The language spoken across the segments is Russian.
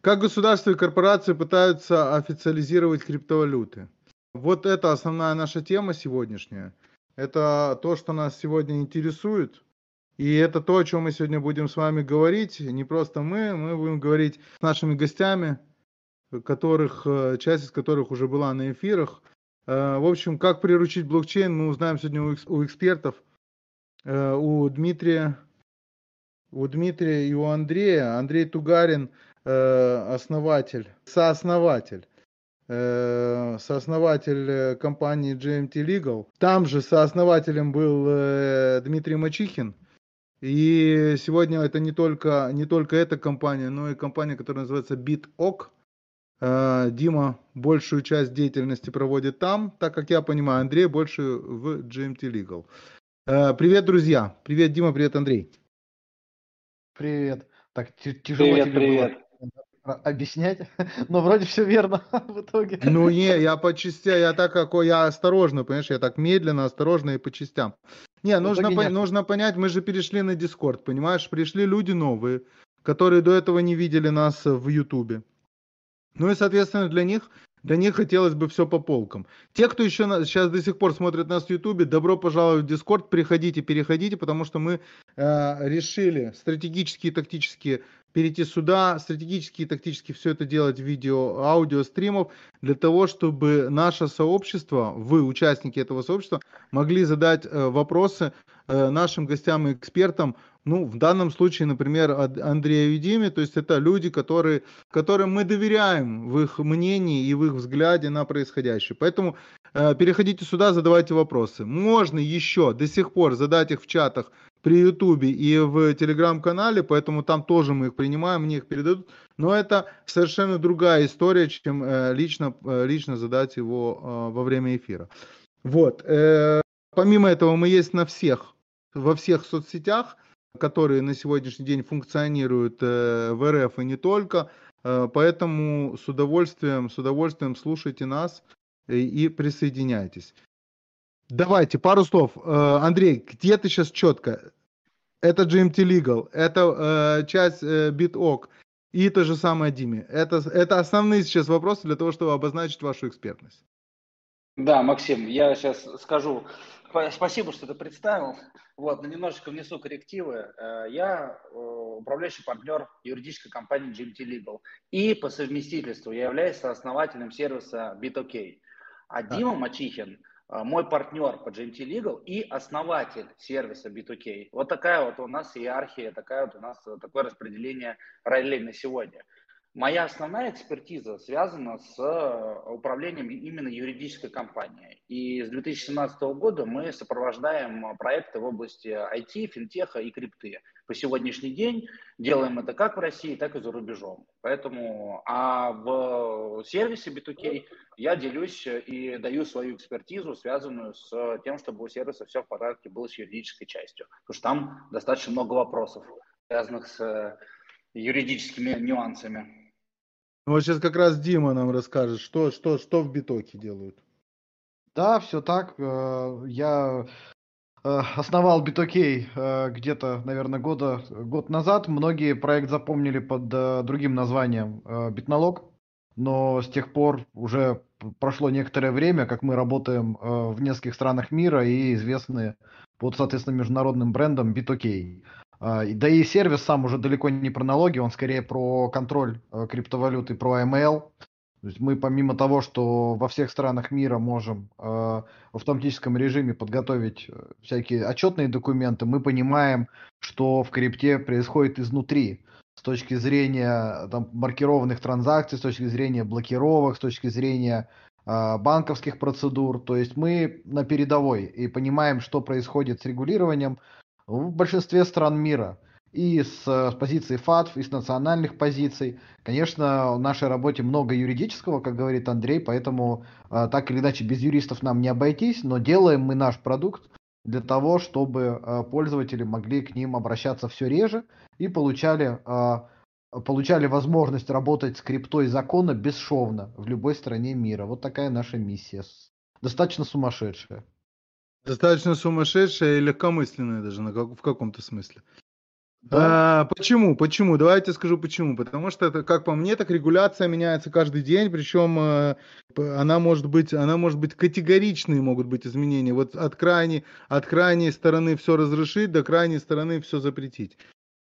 Как государства и корпорации пытаются официализировать криптовалюты? Вот это основная наша тема сегодняшняя. Это то, что нас сегодня интересует. И это то, о чем мы сегодня будем с вами говорить. Не просто мы, мы будем говорить с нашими гостями, которых, э, часть из которых уже была на эфирах. Э, в общем, как приручить блокчейн, мы узнаем сегодня у экспертов, э, у Дмитрия, у Дмитрия и у Андрея. Андрей Тугарин, основатель, сооснователь сооснователь компании GMT Legal. Там же сооснователем был Дмитрий Мачихин. И сегодня это не только, не только эта компания, но и компания, которая называется BitOk. Э, Дима большую часть деятельности проводит там, так как я понимаю, Андрей больше в GMT Legal. Э, привет, друзья. Привет, Дима, привет, Андрей. Привет. Так, тяжело привет, тебе привет. было объяснять, но вроде все верно в итоге. Ну не, я по частям, я так как я осторожно, понимаешь, я так медленно, осторожно и по частям. Не, нужно, по, нужно понять, мы же перешли на Discord, понимаешь, пришли люди новые, которые до этого не видели нас в Ютубе. Ну и, соответственно, для них, для них хотелось бы все по полкам. Те, кто еще на, сейчас до сих пор смотрит нас в Ютубе, добро пожаловать в Дискорд, приходите, переходите, потому что мы э, решили стратегические и тактические перейти сюда, стратегически и тактически все это делать в видео, аудио, стримов, для того, чтобы наше сообщество, вы, участники этого сообщества, могли задать э, вопросы э, нашим гостям и экспертам, ну, в данном случае, например, Андрею и Диме, то есть это люди, которые, которым мы доверяем в их мнении и в их взгляде на происходящее. Поэтому э, переходите сюда, задавайте вопросы. Можно еще до сих пор задать их в чатах при Ютубе и в Телеграм-канале, поэтому там тоже мы их принимаем, мне их передадут. Но это совершенно другая история, чем э, лично, э, лично задать его э, во время эфира. Вот. Э, помимо этого мы есть на всех, во всех соцсетях которые на сегодняшний день функционируют э, в РФ и не только. Э, поэтому с удовольствием, с удовольствием слушайте нас и, и присоединяйтесь. Давайте, пару слов. Э, Андрей, где ты сейчас четко? Это GMT Legal, это часть BitOk и то же самое Диме. Это, это основные сейчас вопросы для того, чтобы обозначить вашу экспертность. Да, Максим, я сейчас скажу. Спасибо, что ты представил. Вот, но немножечко внесу коррективы. Э, я э, управляющий партнер юридической компании GMT Legal. И по совместительству я являюсь сооснователем сервиса BitOK. А да. Дима Мачихин э, мой партнер по GMT Legal и основатель сервиса B2K. Вот такая вот у нас иерархия, такая вот у нас такое распределение ролей на сегодня. Моя основная экспертиза связана с э, управлением именно юридической компанией. И с 2017 года мы сопровождаем проекты в области IT, финтеха и крипты. По сегодняшний день делаем это как в России, так и за рубежом. Поэтому, а в сервисе B2K я делюсь и даю свою экспертизу, связанную с тем, чтобы у сервиса все в порядке было с юридической частью. Потому что там достаточно много вопросов, связанных с юридическими нюансами. Ну, вот сейчас как раз Дима нам расскажет, что, что, что в битоке делают. Да, все так. Э, я э, основал BitOK э, где-то, наверное, года, год назад. Многие проект запомнили под другим названием Битналог, но с тех пор уже прошло некоторое время, как мы работаем в нескольких странах мира и известны под, соответственно, международным брендом BitOK. А, да и сервис сам уже далеко не про налоги, он скорее про контроль э, криптовалюты, про AML. То есть мы помимо того, что во всех странах мира можем э, в автоматическом режиме подготовить э, всякие отчетные документы, мы понимаем, что в крипте происходит изнутри с точки зрения там, маркированных транзакций, с точки зрения блокировок, с точки зрения э, банковских процедур. То есть мы на передовой и понимаем, что происходит с регулированием, в большинстве стран мира. И с, с позиции ФАТФ, и с национальных позиций. Конечно, в нашей работе много юридического, как говорит Андрей, поэтому э, так или иначе без юристов нам не обойтись, но делаем мы наш продукт для того, чтобы э, пользователи могли к ним обращаться все реже и получали, э, получали возможность работать с криптой закона бесшовно в любой стране мира. Вот такая наша миссия. Достаточно сумасшедшая. Достаточно сумасшедшая и легкомысленная даже на как, в каком-то смысле. Да. А, почему? Почему? Давайте скажу почему. Потому что это, как по мне, так регуляция меняется каждый день, причем э, она может быть, она может быть категоричные могут быть изменения. Вот от крайней, от крайней стороны все разрешить, до крайней стороны все запретить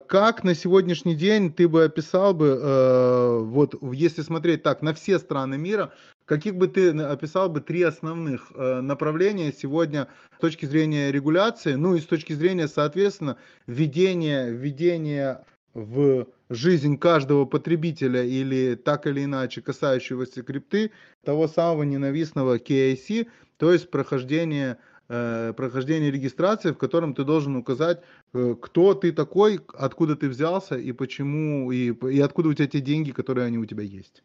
как на сегодняшний день ты бы описал бы, э, вот если смотреть так на все страны мира, каких бы ты описал бы три основных э, направления сегодня с точки зрения регуляции, ну и с точки зрения, соответственно, введения, введения в жизнь каждого потребителя или так или иначе касающегося крипты того самого ненавистного KIC, то есть прохождение Э, прохождение регистрации, в котором ты должен указать, э, кто ты такой, откуда ты взялся и почему, и, и откуда у тебя те деньги, которые они у тебя есть.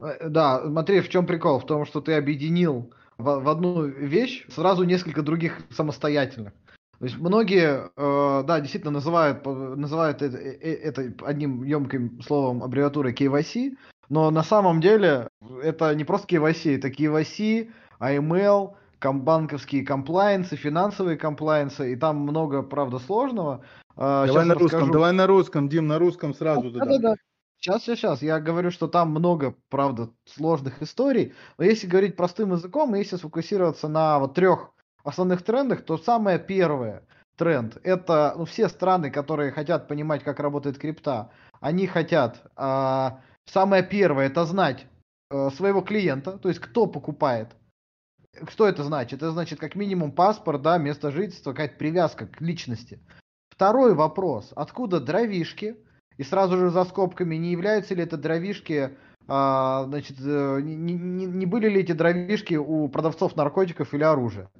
Э, да, смотри, в чем прикол? В том, что ты объединил в, в одну вещь сразу несколько других самостоятельных. То есть многие, э, да, действительно называют, называют это, это одним емким словом аббревиатурой KYC, но на самом деле это не просто KYC, это KYC, AML, банковские комплайенсы, финансовые комплайенсы, и там много, правда, сложного. Давай сейчас на расскажу. русском, давай на русском, Дим, на русском сразу. Да, да, да. Сейчас, сейчас, сейчас. Я говорю, что там много, правда, сложных историй. Но если говорить простым языком, если сфокусироваться на вот трех основных трендах, то самое первое тренд это ну, все страны, которые хотят понимать, как работает крипта, они хотят а, самое первое это знать а, своего клиента, то есть кто покупает, что это значит? Это значит как минимум паспорт, да, место жительства, какая-то привязка к личности. Второй вопрос. Откуда дровишки? И сразу же за скобками, не являются ли это дровишки, а, значит, э, не, не, не были ли эти дровишки у продавцов наркотиков или оружия?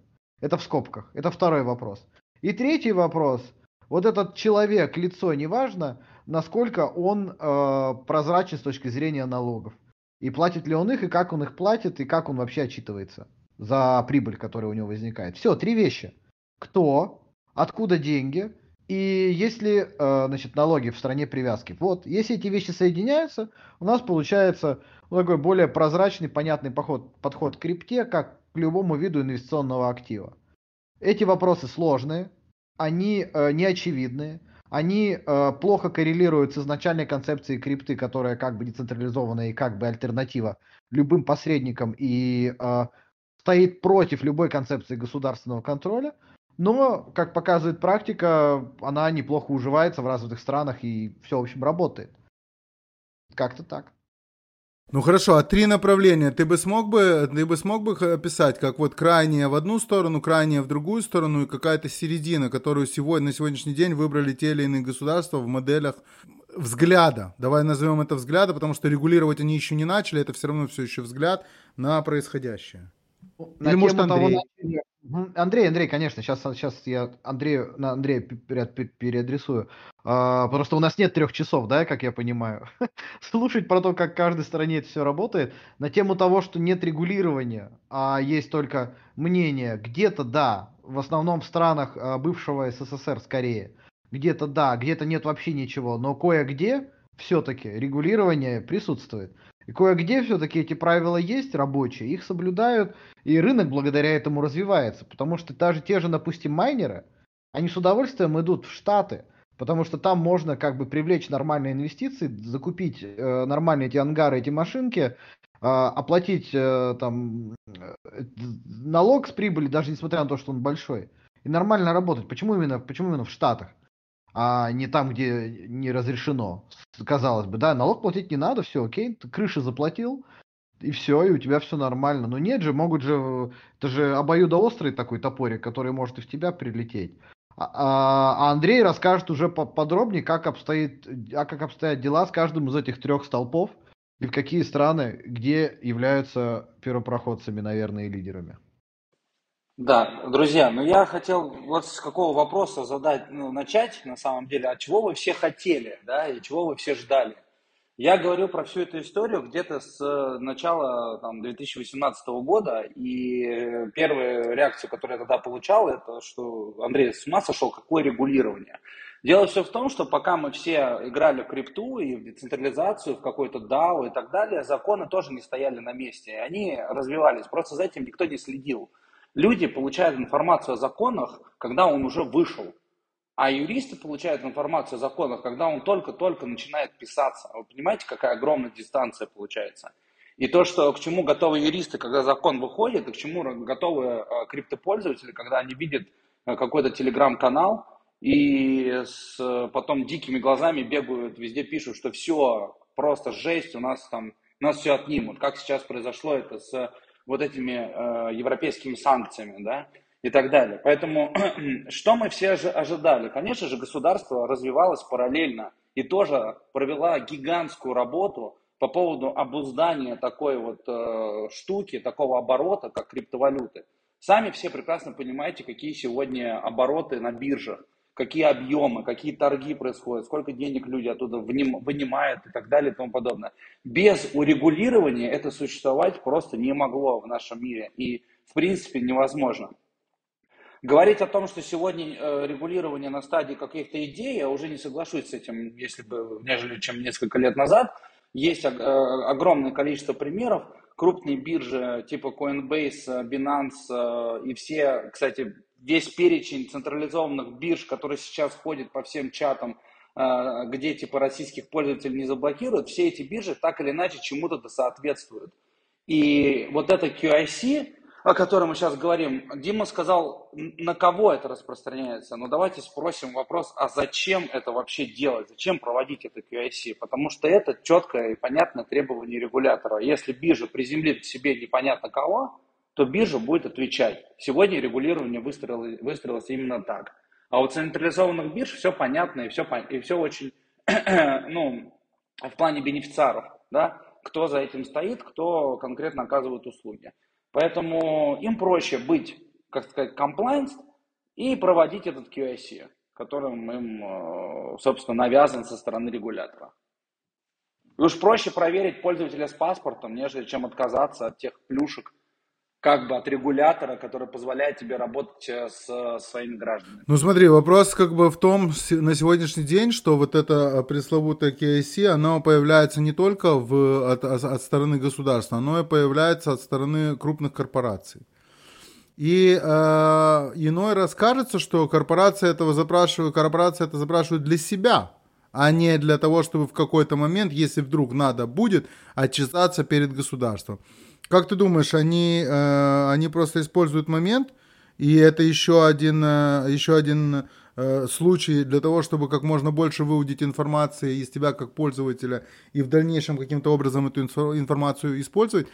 Это в скобках. Это второй вопрос. И третий вопрос. Вот этот человек, лицо, неважно, насколько он э, прозрачен с точки зрения налогов. И платит ли он их, и как он их платит, и как он вообще отчитывается за прибыль, которая у него возникает. Все, три вещи. Кто, откуда деньги и есть ли э, значит, налоги в стране привязки. Вот, если эти вещи соединяются, у нас получается такой более прозрачный, понятный подход, подход к крипте, как к любому виду инвестиционного актива. Эти вопросы сложные, они э, неочевидные, они э, плохо коррелируют с изначальной концепцией крипты, которая как бы децентрализованная и как бы альтернатива любым посредникам и стоит против любой концепции государственного контроля, но, как показывает практика, она неплохо уживается в развитых странах и все, в общем, работает. Как-то так. Ну хорошо, а три направления ты бы смог бы, ты бы смог бы описать, как вот крайнее в одну сторону, крайнее в другую сторону и какая-то середина, которую сегодня, на сегодняшний день выбрали те или иные государства в моделях взгляда. Давай назовем это взгляда, потому что регулировать они еще не начали, это все равно все еще взгляд на происходящее. На Или может Андрей? Того, Андрей, Андрей, конечно, сейчас, сейчас я Андрею, на Андрея переадресую. А, просто у нас нет трех часов, да, как я понимаю. Слушать про то, как в каждой стране это все работает, на тему того, что нет регулирования, а есть только мнение, где-то да, в основном в странах а, бывшего СССР скорее, где-то да, где-то нет вообще ничего, но кое-где все-таки регулирование присутствует. И кое-где все-таки эти правила есть рабочие, их соблюдают, и рынок благодаря этому развивается. Потому что даже те же, допустим, майнеры, они с удовольствием идут в Штаты, потому что там можно как бы привлечь нормальные инвестиции, закупить э, нормальные эти ангары, эти машинки, э, оплатить э, там э, налог с прибыли, даже несмотря на то, что он большой, и нормально работать. Почему именно, почему именно в Штатах? А не там, где не разрешено. Казалось бы, да, налог платить не надо, все окей, ты крыши заплатил, и все, и у тебя все нормально. Но нет же, могут же, это же обоюдоострый такой топорик, который может и в тебя прилететь. А, а, а Андрей расскажет уже подробнее, как обстоит, а как обстоят дела с каждым из этих трех столпов и в какие страны, где являются первопроходцами, наверное, и лидерами. Да, друзья, ну я хотел вот с какого вопроса задать, ну, начать, на самом деле, а чего вы все хотели, да, и чего вы все ждали? Я говорю про всю эту историю где-то с начала там, 2018 года, и первая реакция, которую я тогда получал, это что Андрей с ума сошел, какое регулирование. Дело все в том, что пока мы все играли в крипту и в децентрализацию, в какой-то DAO и так далее, законы тоже не стояли на месте, они развивались, просто за этим никто не следил. Люди получают информацию о законах, когда он уже вышел. А юристы получают информацию о законах, когда он только-только начинает писаться. Вы понимаете, какая огромная дистанция получается? И то, что к чему готовы юристы, когда закон выходит, и к чему готовы э, криптопользователи, когда они видят э, какой-то телеграм-канал, и с потом дикими глазами бегают, везде пишут, что все, просто жесть, у нас там, нас все отнимут. Как сейчас произошло это с вот этими э, европейскими санкциями, да, и так далее. Поэтому что мы все ожидали? Конечно же, государство развивалось параллельно и тоже провела гигантскую работу по поводу обуздания такой вот э, штуки, такого оборота, как криптовалюты. Сами все прекрасно понимаете, какие сегодня обороты на биржах какие объемы, какие торги происходят, сколько денег люди оттуда вынимают и так далее и тому подобное. Без урегулирования это существовать просто не могло в нашем мире и в принципе невозможно. Говорить о том, что сегодня э, регулирование на стадии каких-то идей, я уже не соглашусь с этим, если бы, нежели чем несколько лет назад. Есть э, огромное количество примеров, крупные биржи типа Coinbase, Binance э, и все, кстати, весь перечень централизованных бирж, который сейчас ходит по всем чатам, э, где типа российских пользователей не заблокируют, все эти биржи так или иначе чему-то соответствуют. И вот это QIC, о котором мы сейчас говорим, Дима сказал, на кого это распространяется. Но давайте спросим вопрос, а зачем это вообще делать? Зачем проводить это QIC? Потому что это четкое и понятное требование регулятора. Если биржа приземлит к себе непонятно кого, то биржа будет отвечать. Сегодня регулирование выстроилось, выстроилось именно так. А у централизованных бирж все понятно и все, и все очень, ну, в плане бенефициаров, да, кто за этим стоит, кто конкретно оказывает услуги. Поэтому им проще быть, как сказать, compliance и проводить этот QIC, которым им, э, собственно, навязан со стороны регулятора. И уж проще проверить пользователя с паспортом, нежели чем отказаться от тех плюшек, как бы от регулятора, который позволяет тебе работать э, с, с своими гражданами. Ну смотри, вопрос как бы в том на сегодняшний день, что вот это э, пресловутое KIC, оно появляется не только в, от, от стороны государства, оно и появляется от стороны крупных корпораций. И э, иной раз кажется, что корпорация этого запрашивает, корпорация это запрашивает для себя, а не для того, чтобы в какой-то момент, если вдруг надо будет, отчитаться перед государством. Как ты думаешь, они, э, они просто используют момент, и это еще один, э, еще один э, случай для того, чтобы как можно больше выудить информации из тебя как пользователя и в дальнейшем каким-то образом эту информацию использовать?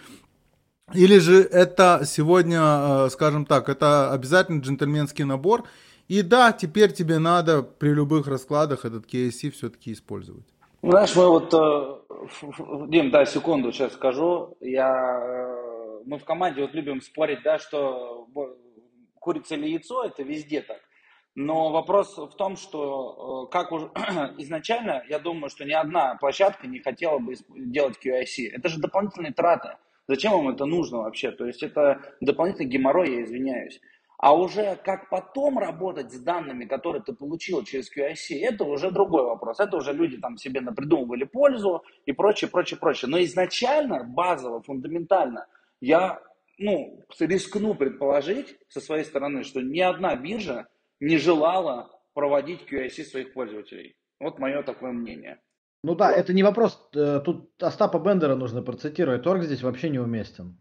Или же это сегодня, э, скажем так, это обязательно джентльменский набор, и да, теперь тебе надо при любых раскладах этот KSC все-таки использовать? Знаешь, мы вот, э, Дим, да, секунду сейчас скажу. Я, э, мы в команде вот любим спорить, да, что курица или яйцо, это везде так. Но вопрос в том, что э, как уже изначально, я думаю, что ни одна площадка не хотела бы делать QIC. Это же дополнительные траты. Зачем вам это нужно вообще? То есть это дополнительный геморрой, я извиняюсь. А уже как потом работать с данными, которые ты получил через QIC, это уже другой вопрос. Это уже люди там себе напридумывали пользу и прочее, прочее, прочее. Но изначально, базово, фундаментально, я ну, рискну предположить со своей стороны, что ни одна биржа не желала проводить QIC своих пользователей. Вот мое такое мнение. Ну да, это не вопрос. Э, тут Остапа Бендера нужно процитировать. Торг здесь вообще неуместен.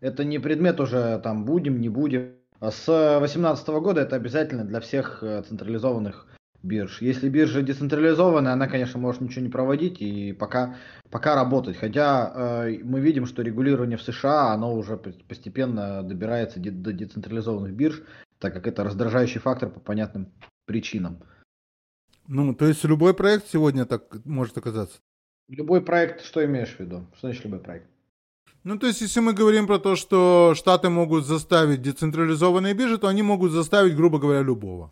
Это не предмет уже там будем, не будем. А с 2018 года это обязательно для всех э, централизованных бирж. Если биржа децентрализованная, она, конечно, может ничего не проводить и пока, пока работать. Хотя э, мы видим, что регулирование в США, оно уже постепенно добирается до децентрализованных бирж, так как это раздражающий фактор по понятным причинам. Ну, то есть любой проект сегодня так может оказаться? Любой проект, что имеешь в виду? Что значит любой проект? Ну, то есть, если мы говорим про то, что Штаты могут заставить децентрализованные биржи, то они могут заставить, грубо говоря, любого.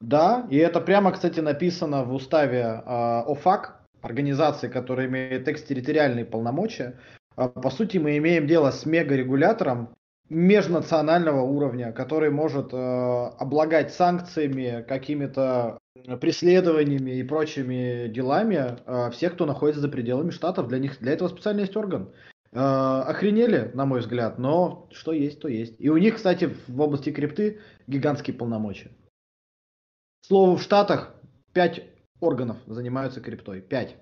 Да, и это прямо, кстати, написано в уставе э, ОФАК, организации, которая имеет экстерриториальные полномочия. Э, по сути, мы имеем дело с мегарегулятором межнационального уровня, который может э, облагать санкциями, какими-то преследованиями и прочими делами э, всех, кто находится за пределами штатов. Для них для этого специально есть орган. Э, охренели, на мой взгляд, но что есть, то есть. И у них, кстати, в области крипты гигантские полномочия. слову, в Штатах 5 органов занимаются криптой. 5.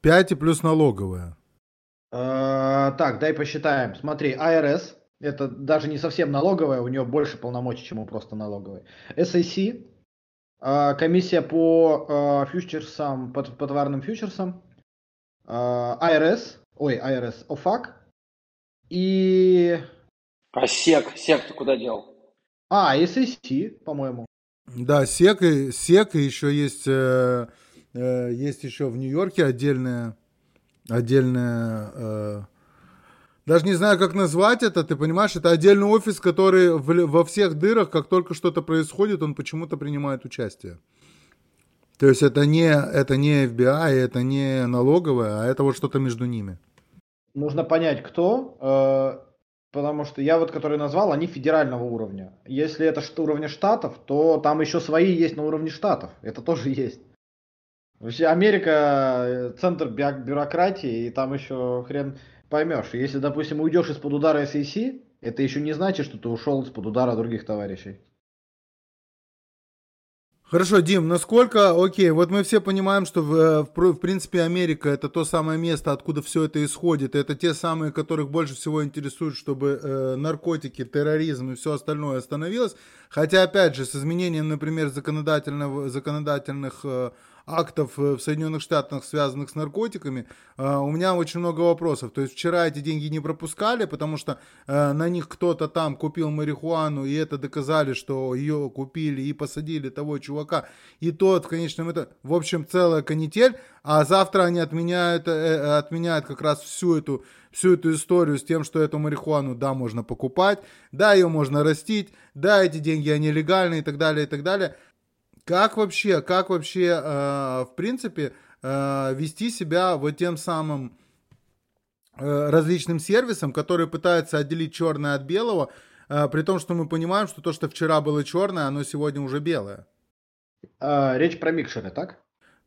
5 и плюс налоговая. Э, так, дай посчитаем. Смотри, IRS, это даже не совсем налоговая, у нее больше полномочий, чем у просто налоговой. SAC, э, комиссия по фьючерсам, по, по товарным фьючерсам. IRS, ой, IRS, OFAC. И... А СЕК, СЕК ты куда дел? А, SAC, по-моему. Да, СЕК, и, СЕК и еще есть, э, э, есть еще в Нью-Йорке отдельная, отдельная, э, даже не знаю, как назвать это, ты понимаешь, это отдельный офис, который в, во всех дырах, как только что-то происходит, он почему-то принимает участие. То есть это не, это не FBI, это не налоговая, а это вот что-то между ними. Нужно понять, кто. Э, Потому что я вот, который назвал, они федерального уровня. Если это уровня штатов, то там еще свои есть на уровне штатов. Это тоже есть. Вообще Америка э, центр бюрократии, и там еще хрен поймешь. Если, допустим, уйдешь из-под удара SEC, это еще не значит, что ты ушел из-под удара других товарищей. Хорошо, Дим, насколько, окей, вот мы все понимаем, что в, э, в, в принципе Америка это то самое место, откуда все это исходит, это те самые, которых больше всего интересует, чтобы э, наркотики, терроризм и все остальное остановилось, хотя опять же с изменением, например, законодательного, законодательных э, актов э, в Соединенных Штатах, связанных с наркотиками, э, у меня очень много вопросов. То есть вчера эти деньги не пропускали, потому что э, на них кто-то там купил марихуану, и это доказали, что ее купили и посадили того чувака. И тот в конечном это, в общем, целая канитель. А завтра они отменяют, отменяют как раз всю эту, всю эту историю с тем, что эту марихуану, да, можно покупать, да, ее можно растить, да, эти деньги, они легальные и так далее, и так далее. Как вообще, как вообще, э, в принципе, э, вести себя вот тем самым э, различным сервисом, который пытается отделить черное от белого, э, при том, что мы понимаем, что то, что вчера было черное, оно сегодня уже белое. А, речь про микшеры, так?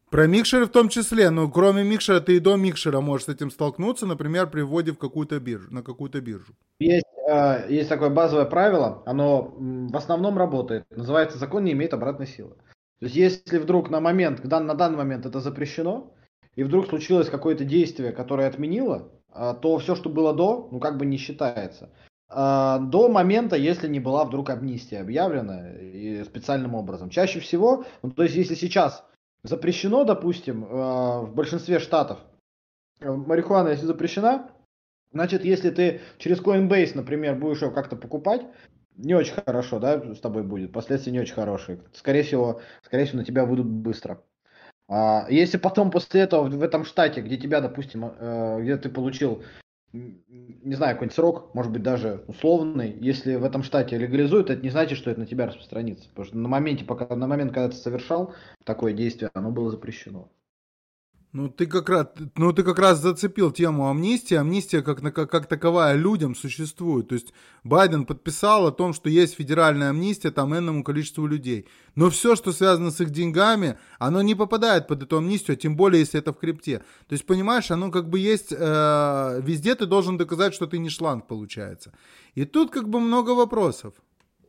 Про микшеры в том числе, но кроме микшера ты и до микшера можешь с этим столкнуться, например, при вводе в какую-то биржу, на какую-то биржу. Есть, есть такое базовое правило, оно в основном работает, называется закон не имеет обратной силы. То есть если вдруг на момент, на данный момент это запрещено, и вдруг случилось какое-то действие, которое отменило, а, то все, что было до, ну как бы не считается. А, до момента, если не была вдруг амнистия объявлена и специальным образом. Чаще всего, ну, то есть если сейчас запрещено, допустим, в большинстве штатов, э, марихуана если запрещена, значит, если ты через Coinbase, например, будешь ее как-то покупать, не очень хорошо, да, с тобой будет. Последствия не очень хорошие. Скорее всего, скорее всего, на тебя выйдут быстро. А если потом после этого в этом штате, где тебя, допустим, э, где ты получил, не знаю, какой-нибудь срок, может быть, даже условный, если в этом штате легализуют, это не значит, что это на тебя распространится. Потому что на моменте, пока, на момент, когда ты совершал такое действие, оно было запрещено. Ну ты как раз, ну ты как раз зацепил тему амнистии. Амнистия как, как, как таковая людям существует. То есть Байден подписал о том, что есть федеральная амнистия там энному количеству людей. Но все, что связано с их деньгами, оно не попадает под эту амнистию, тем более, если это в крипте. То есть, понимаешь, оно как бы есть, э, везде ты должен доказать, что ты не шланг, получается. И тут как бы много вопросов.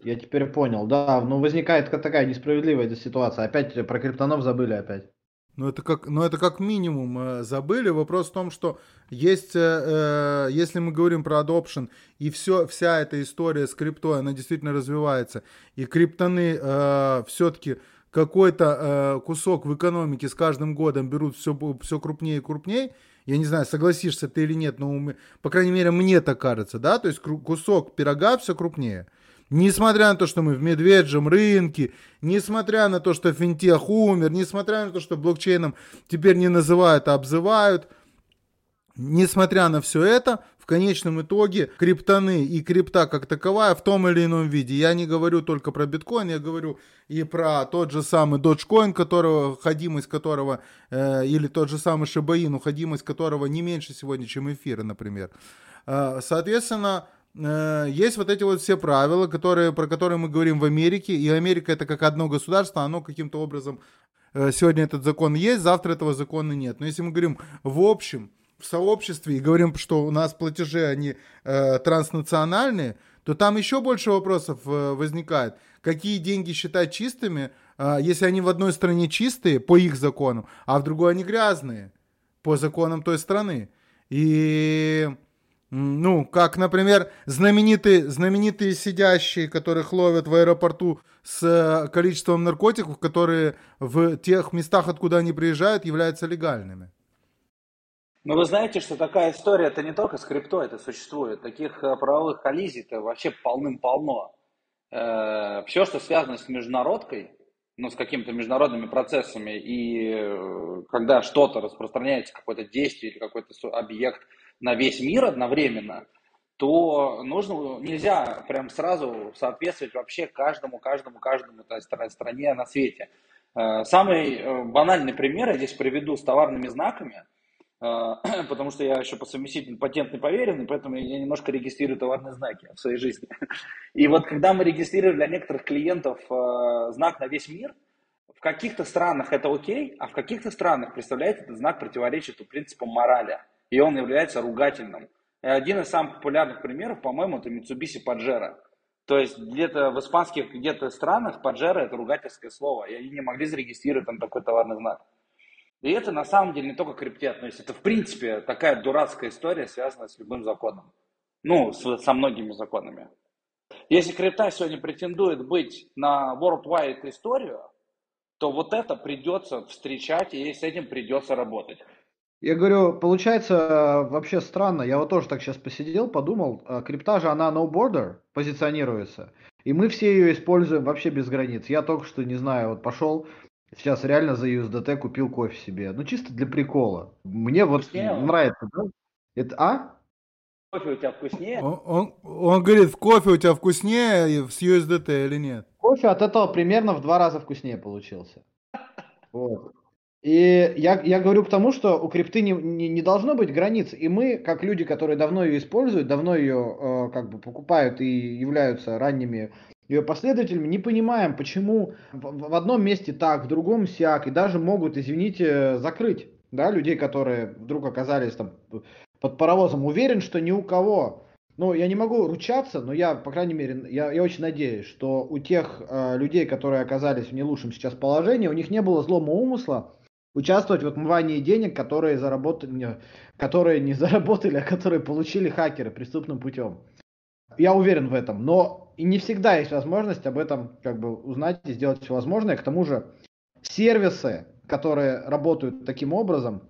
Я теперь понял, да, но возникает такая несправедливая ситуация. Опять про криптонов забыли опять. Ну это как, ну это как минимум э, забыли. Вопрос в том, что есть, э, э, если мы говорим про adoption и все, вся эта история с криптой, она действительно развивается, и криптоны э, все-таки какой-то э, кусок в экономике с каждым годом берут все, все крупнее и крупнее, я не знаю, согласишься ты или нет, но по крайней мере мне так кажется, да, то есть кусок пирога все крупнее. Несмотря на то, что мы в медвежьем рынке, несмотря на то, что финтех умер, несмотря на то, что блокчейном теперь не называют, а обзывают, несмотря на все это, в конечном итоге криптоны и крипта как таковая в том или ином виде. Я не говорю только про биткоин, я говорю и про тот же самый Dogecoin, которого, ходимость которого, э, или тот же самый Шибаин, уходимость которого не меньше сегодня, чем эфиры, например. Э, соответственно, Э, есть вот эти вот все правила, которые, про которые мы говорим в Америке, и Америка это как одно государство, оно каким-то образом, э, сегодня этот закон есть, завтра этого закона нет. Но если мы говорим в общем, в сообществе и говорим, что у нас платежи, они э, транснациональные, то там еще больше вопросов э, возникает. Какие деньги считать чистыми, э, если они в одной стране чистые по их законам, а в другой они грязные по законам той страны. И ну, как, например, знаменитые, знаменитые сидящие, которых ловят в аэропорту с э, количеством наркотиков, которые в тех местах, откуда они приезжают, являются легальными. Ну, вы знаете, что такая история, это не только с крипто, это существует. Таких э, правовых коллизий-то вообще полным-полно. Э, Все, что связано с международкой, ну, с какими-то международными процессами, и когда что-то распространяется, какое-то действие или какой-то объект – на весь мир одновременно, то нужно, нельзя прям сразу соответствовать вообще каждому, каждому, каждому стране на свете. Э, самый э, банальный пример я здесь приведу с товарными знаками, э, потому что я еще по совместительно патентный поверенный, поэтому я немножко регистрирую товарные знаки в своей жизни. И вот когда мы регистрируем для некоторых клиентов знак на весь мир, в каких-то странах это окей, а в каких-то странах, представляете, этот знак противоречит принципам морали и он является ругательным. И один из самых популярных примеров, по-моему, это Mitsubishi Pajero. То есть где-то в испанских где-то странах Pajero это ругательское слово, и они не могли зарегистрировать там такой товарный знак. И это на самом деле не только крипте относится, это в принципе такая дурацкая история, связанная с любым законом. Ну, с, со многими законами. Если крипта сегодня претендует быть на worldwide историю, то вот это придется встречать, и с этим придется работать. Я говорю, получается вообще странно. Я вот тоже так сейчас посидел, подумал. А, крипта же, она no border позиционируется. И мы все ее используем вообще без границ. Я только что, не знаю, вот пошел, сейчас реально за USDT купил кофе себе. Ну, чисто для прикола. Мне вот вкуснее нравится, да? Это, а? Кофе у тебя вкуснее? Он, он, он говорит, кофе у тебя вкуснее с USDT или нет? Кофе от этого примерно в два раза вкуснее получился. Вот. И я, я говорю к тому, что у крипты не, не, не должно быть границ. И мы, как люди, которые давно ее используют, давно ее э, как бы покупают и являются ранними ее последователями, не понимаем, почему в, в одном месте так, в другом сяк, и даже могут, извините, закрыть да, людей, которые вдруг оказались там под паровозом. Уверен, что ни у кого ну, я не могу ручаться, но я, по крайней мере, я, я очень надеюсь, что у тех э, людей, которые оказались в не лучшем сейчас положении, у них не было злого умысла, участвовать в отмывании денег, которые, заработали, которые не заработали, а которые получили хакеры преступным путем. Я уверен в этом, но и не всегда есть возможность об этом как бы узнать и сделать все возможное. К тому же сервисы, которые работают таким образом,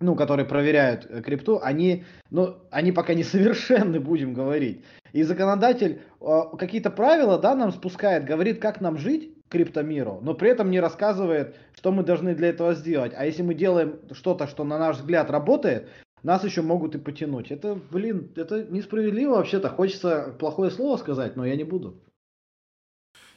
ну, которые проверяют э, крипту, они, ну, они пока не совершенны, будем говорить. И законодатель э, какие-то правила, да, нам спускает, говорит, как нам жить, криптомиру, но при этом не рассказывает, что мы должны для этого сделать. А если мы делаем что-то, что на наш взгляд работает, нас еще могут и потянуть. Это, блин, это несправедливо вообще-то. Хочется плохое слово сказать, но я не буду.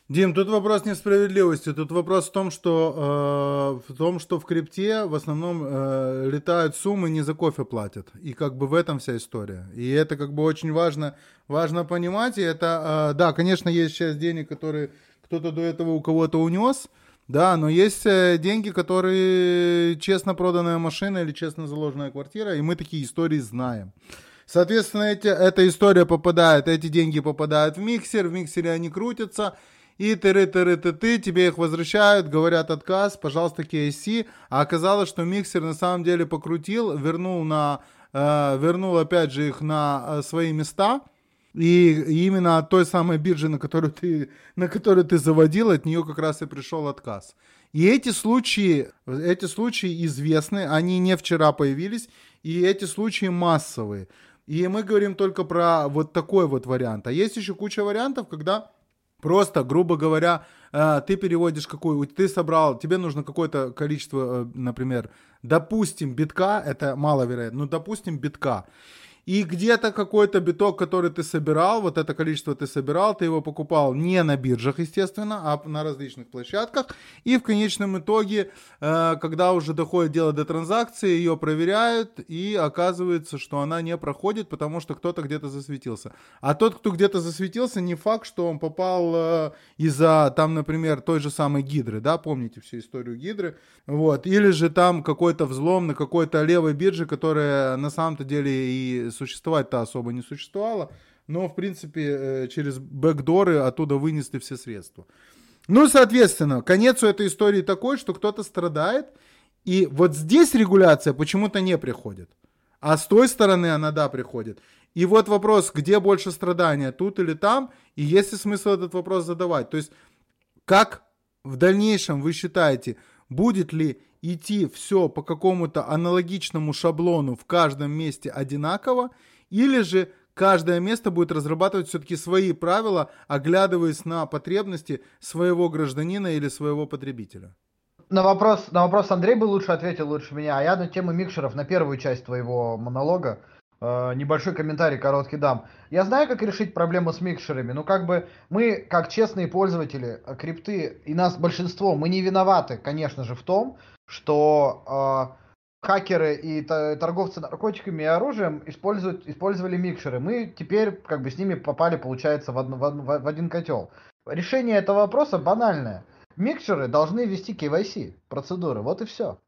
Дим, тут вопрос несправедливости. Тут вопрос в том, что э, в том, что в крипте в основном э, летают суммы не за кофе платят, и как бы в этом вся история. И это как бы очень важно, важно понимать. И это, э, да, конечно, есть сейчас денег, которые кто-то до этого у кого-то унес, да, но есть э, деньги, которые честно проданная машина или честно заложенная квартира, и мы такие истории знаем. Соответственно, эти, эта история попадает, эти деньги попадают в миксер, в миксере они крутятся, и тыры тыры ты ты тебе их возвращают, говорят отказ, пожалуйста, KSC, а оказалось, что миксер на самом деле покрутил, вернул на, э, вернул опять же их на э, свои места, и именно от той самой биржи, на которую ты, на которую ты заводил, от нее как раз и пришел отказ. И эти случаи, эти случаи известны, они не вчера появились, и эти случаи массовые. И мы говорим только про вот такой вот вариант. А есть еще куча вариантов, когда просто, грубо говоря, э, ты переводишь какую, ты собрал, тебе нужно какое-то количество, э, например, допустим, битка, это маловероятно, ну, допустим, битка и где-то какой-то биток, который ты собирал, вот это количество ты собирал, ты его покупал не на биржах, естественно, а на различных площадках. И в конечном итоге, э, когда уже доходит дело до транзакции, ее проверяют, и оказывается, что она не проходит, потому что кто-то где-то засветился. А тот, кто где-то засветился, не факт, что он попал э, из-за, там, например, той же самой гидры, да, помните всю историю гидры, вот, или же там какой-то взлом на какой-то левой бирже, которая на самом-то деле и существовать-то особо не существовало. но, в принципе, э, через бэкдоры оттуда вынесли все средства. Ну, соответственно, конец у этой истории такой, что кто-то страдает, и вот здесь регуляция почему-то не приходит. А с той стороны она, да, приходит. И вот вопрос, где больше страдания, тут или там, и есть ли смысл этот вопрос задавать. То есть, как в дальнейшем вы считаете, будет ли идти все по какому-то аналогичному шаблону в каждом месте одинаково, или же каждое место будет разрабатывать все-таки свои правила, оглядываясь на потребности своего гражданина или своего потребителя? На вопрос, на вопрос Андрей бы лучше ответил лучше меня, а я на тему микшеров, на первую часть твоего монолога, э, небольшой комментарий короткий дам. Я знаю, как решить проблему с микшерами, но как бы мы, как честные пользователи э, крипты, и нас большинство, мы не виноваты, конечно же, в том, что э, хакеры и торговцы наркотиками и оружием используют, использовали микшеры. Мы теперь как бы с ними попали, получается, в, одно, в, в один котел. Решение этого вопроса банальное. Микшеры должны вести KYC процедуры. Вот и все.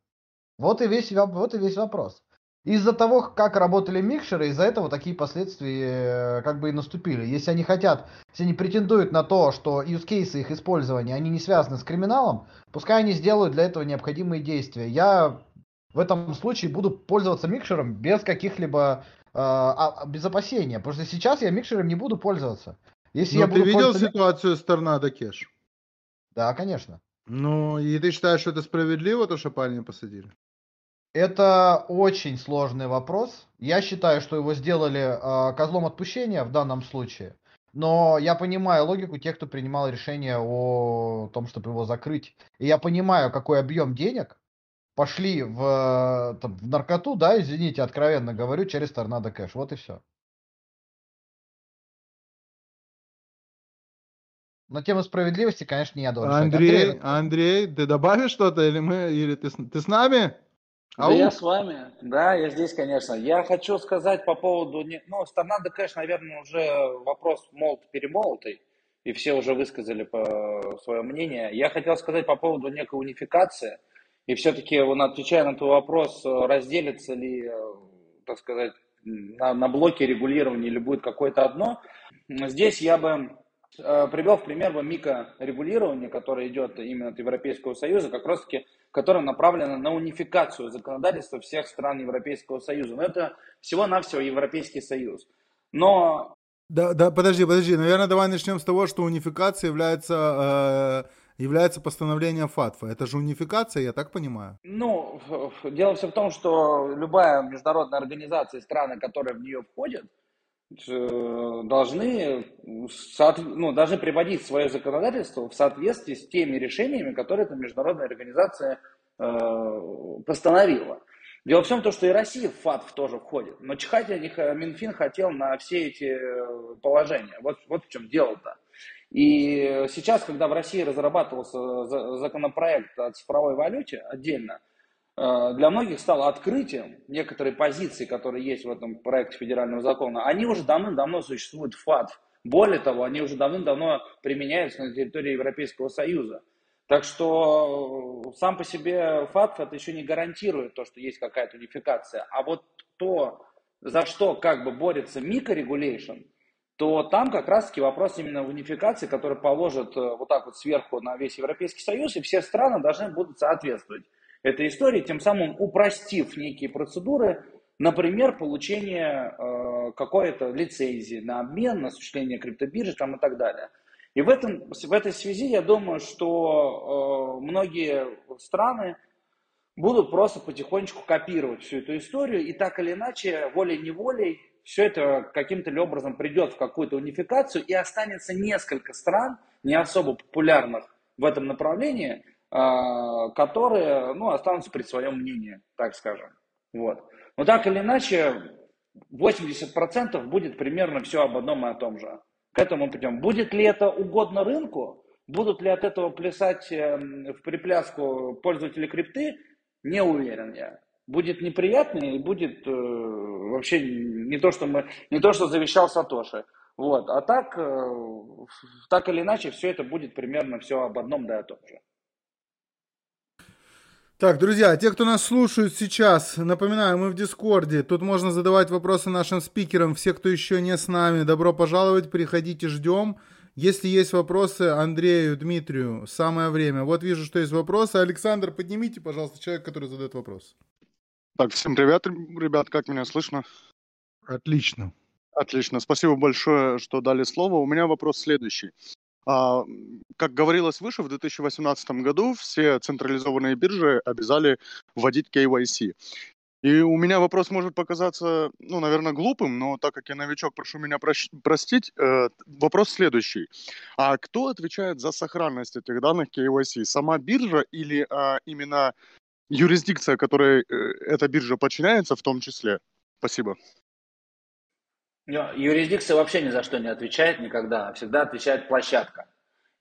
Вот и весь, вот и весь вопрос. Из-за того, как работали микшеры, из-за этого такие последствия э, как бы и наступили. Если они хотят, если они претендуют на то, что cases их использования, они не связаны с криминалом, пускай они сделают для этого необходимые действия. Я в этом случае буду пользоваться микшером без каких-либо э, а, без опасения, потому что сейчас я микшером не буду пользоваться. Если Но я ты буду видел пользоваться... ситуацию с Торнадо Кеш? Да, конечно. Ну, и ты считаешь, что это справедливо, то, что парня посадили? Это очень сложный вопрос. Я считаю, что его сделали э, козлом отпущения в данном случае. Но я понимаю логику тех, кто принимал решение о том, чтобы его закрыть. И я понимаю, какой объем денег пошли в, там, в наркоту, да, извините, откровенно говорю, через Торнадо Кэш. Вот и все. На тему справедливости, конечно, не я должен. Андрей, Андрей, Андрей, ты добавишь что-то или мы, или ты, ты с нами? Да я с вами, да, я здесь, конечно. Я хочу сказать по поводу, ну, с Торнадо Кэш, наверное, уже вопрос молот-перемолотый, и все уже высказали по свое мнение. Я хотел сказать по поводу некой унификации, и все-таки, он, отвечая на твой вопрос, разделится ли, так сказать, на, на блоки регулирования или будет какое-то одно, здесь я бы Э, привел в пример бы микрорегулирование, которое идет именно от Европейского Союза, как раз таки, которое направлено на унификацию законодательства всех стран Европейского Союза. Но это всего-навсего Европейский Союз. Но... Да, да, подожди, подожди. Наверное, давай начнем с того, что унификация является, э, является постановлением ФАТФа. Это же унификация, я так понимаю? Ну, дело все в том, что любая международная организация, страны, которые в нее входят, Э, должны, ну, должны приводить свое законодательство в соответствии с теми решениями, которые эта международная организация э, постановила. Дело в том, что и Россия в ФАТФ тоже входит, но чихать них э, Минфин хотел на все эти э, положения. Вот, вот в чем дело-то. И сейчас, когда в России разрабатывался законопроект о цифровой валюте отдельно, Э, для многих стало открытием некоторые позиции, которые есть в этом проекте федерального закона, они уже давным-давно существуют в ФАТФ. Более того, они уже давным-давно применяются на территории Европейского Союза. Так что э, сам по себе ФАТФ это еще не гарантирует то, что есть какая-то унификация. А вот то, за что как бы борется микрорегулейшн, то там как раз-таки вопрос именно унификации, который положит э, вот так вот сверху на весь Европейский Союз, и все страны должны будут соответствовать этой истории, тем самым упростив некие процедуры, например, получение э, какой-то лицензии на обмен, на осуществление криптобиржи там, и так далее. И в, этом, в этой связи я думаю, что э, многие страны будут просто потихонечку копировать всю эту историю, и так или иначе, волей-неволей, все это каким-то образом придет в какую-то унификацию, и останется несколько стран, не особо популярных в этом направлении, которые ну, останутся при своем мнении, так скажем. Вот. Но так или иначе, 80% будет примерно все об одном и о том же. К этому путем. Будет ли это угодно рынку? Будут ли от этого плясать эм, в припляску пользователи крипты? Не уверен я. Будет неприятно и будет э, вообще не то, что мы, не то, что завещал Сатоши. Вот. А так, э, так или иначе, все это будет примерно все об одном да о том же. Так, друзья, те, кто нас слушают сейчас, напоминаю, мы в Дискорде. Тут можно задавать вопросы нашим спикерам. Все, кто еще не с нами, добро пожаловать, приходите, ждем. Если есть вопросы Андрею, Дмитрию, самое время. Вот вижу, что есть вопросы. Александр, поднимите, пожалуйста, человек, который задает вопрос. Так, всем привет, ребят, как меня слышно? Отлично. Отлично, спасибо большое, что дали слово. У меня вопрос следующий. А, как говорилось выше, в 2018 году все централизованные биржи обязали вводить KYC. И у меня вопрос может показаться, ну, наверное, глупым, но так как я новичок, прошу меня простить. Э, вопрос следующий. А кто отвечает за сохранность этих данных KYC? Сама биржа или а, именно юрисдикция, которой э, эта биржа подчиняется в том числе? Спасибо. Юрисдикция вообще ни за что не отвечает никогда, всегда отвечает площадка.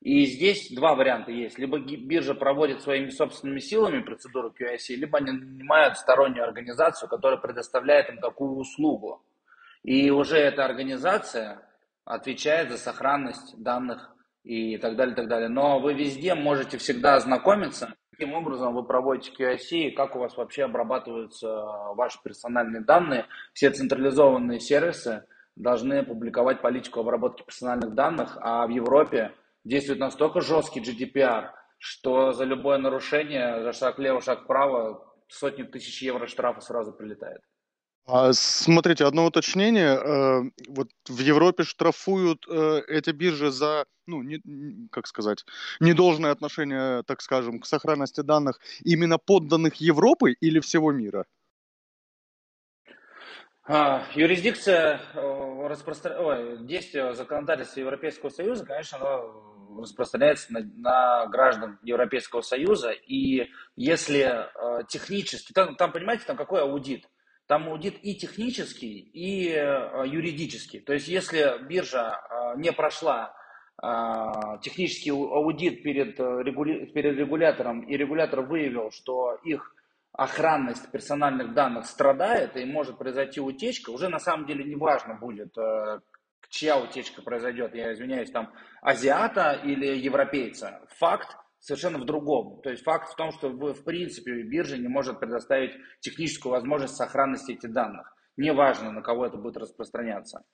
И здесь два варианта есть. Либо биржа проводит своими собственными силами процедуру QIC, либо они нанимают стороннюю организацию, которая предоставляет им такую услугу. И уже эта организация отвечает за сохранность данных и так далее, так далее. Но вы везде можете всегда ознакомиться, каким образом вы проводите QIC и как у вас вообще обрабатываются ваши персональные данные. Все централизованные сервисы должны публиковать политику обработки персональных данных, а в Европе действует настолько жесткий GDPR, что за любое нарушение, за шаг влево, шаг вправо, сотни тысяч евро штрафа сразу прилетает. А, смотрите, одно уточнение. Э, вот в Европе штрафуют э, эти биржи за, ну, не, как сказать, недолжное отношение, так скажем, к сохранности данных именно подданных Европы или всего мира? А, юрисдикция э, распростр... Ой, действие законодательства Европейского Союза, конечно, оно распространяется на, на граждан Европейского Союза. И если э, технически, там, там, понимаете, там какой аудит? Там аудит и технический, и э, юридический. То есть, если биржа э, не прошла э, технический аудит перед, э, регули... перед регулятором, и регулятор выявил, что их охранность персональных данных страдает и может произойти утечка, уже на самом деле не важно будет, э, чья утечка произойдет, я извиняюсь, там азиата или европейца. Факт совершенно в другом. То есть факт в том, что вы, в принципе биржа не может предоставить техническую возможность сохранности этих данных. Неважно, на кого это будет распространяться.